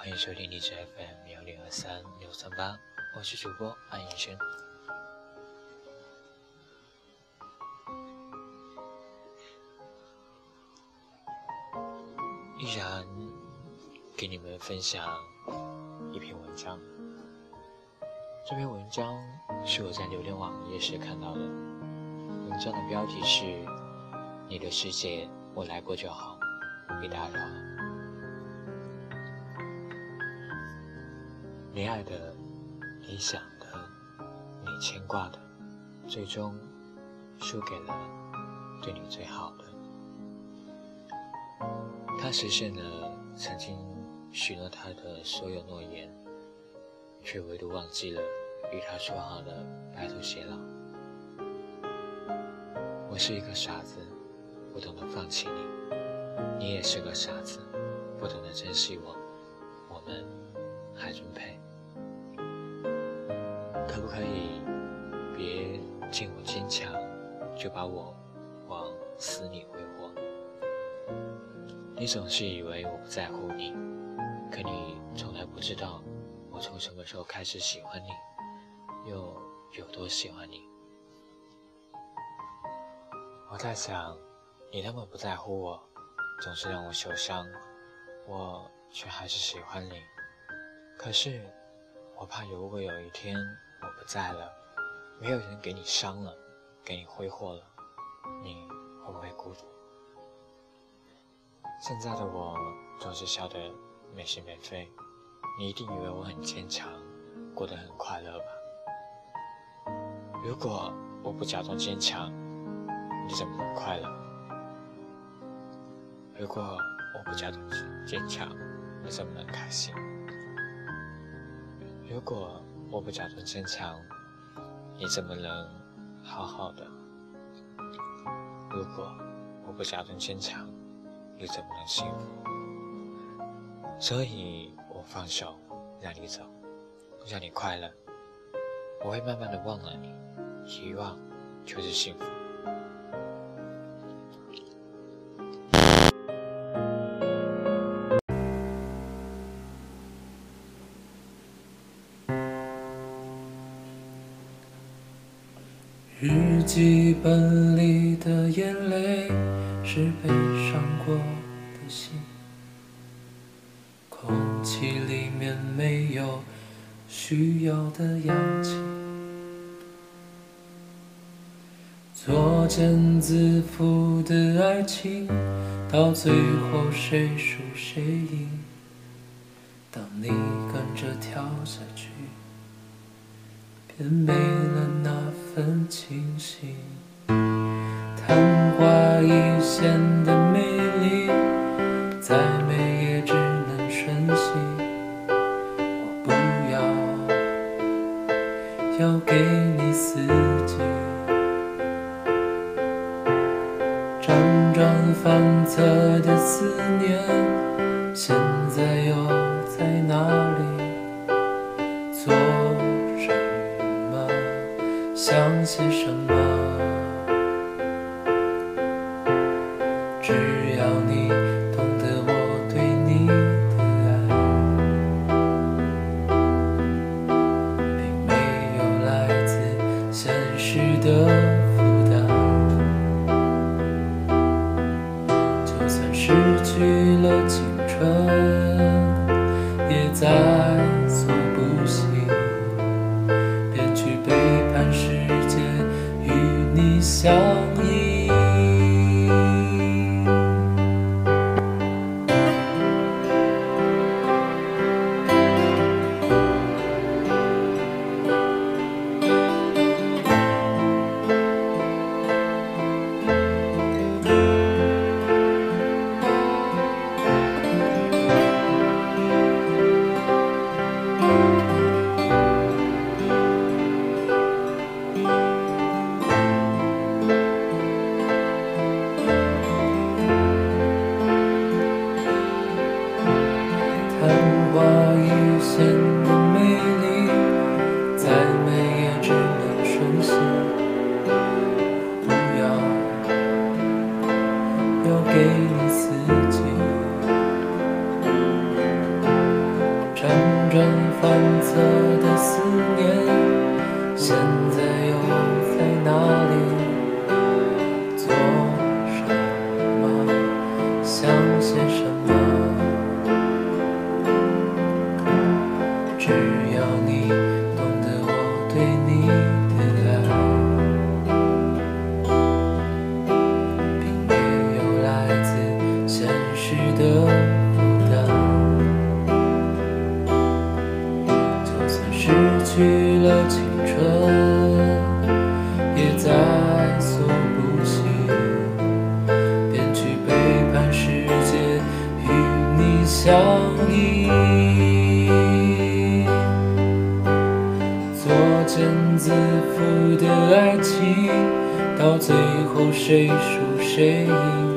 欢迎收听荔枝 FM 幺零二三六三八，我是主播安以轩。依然给你们分享一篇文章。这篇文章是我在流连网页时看到的，文章的标题是“你的世界我来过就好，别打扰”。你爱的、你想的、你牵挂的，最终输给了对你最好的。他实现了曾经许诺他的所有诺言，却唯独忘记了与他说好的白头偕老。我是一个傻子，不懂得放弃你；你也是个傻子，不懂得珍惜我。我们还真配。可不可以别见我坚强，就把我往死里挥霍？你总是以为我不在乎你，可你从来不知道我从什么时候开始喜欢你，又有多喜欢你。我在想，你那么不在乎我，总是让我受伤，我却还是喜欢你。可是，我怕如果有一天我不在了，没有人给你伤了，给你挥霍了，你会不会孤独？现在的我总是笑得没心没肺，你一定以为我很坚强，过得很快乐吧？如果我不假装坚强，你怎么能快乐？如果我不假装坚强，你怎么能开心？如果我不假装坚强，你怎么能好好的？如果我不假装坚强，又怎么能幸福？所以我放手，让你走，让你快乐。我会慢慢的忘了你，遗忘就是幸福。日记本里的眼泪是悲伤过的心，空气里面没有需要的氧气，作茧自缚的爱情，到最后谁输谁赢？当你跟着跳下去。便没了那很清晰，昙花一现的美丽，再美也只能瞬息。我不要，要给你四季，辗转反侧的思念，现在又在哪里？些什么？只相依。转反侧的思念，现在又在哪里？做什么？想些什么？只要你懂得我对你的爱，并没有来自现实的想你。作茧自缚的爱情，到最后谁输谁赢？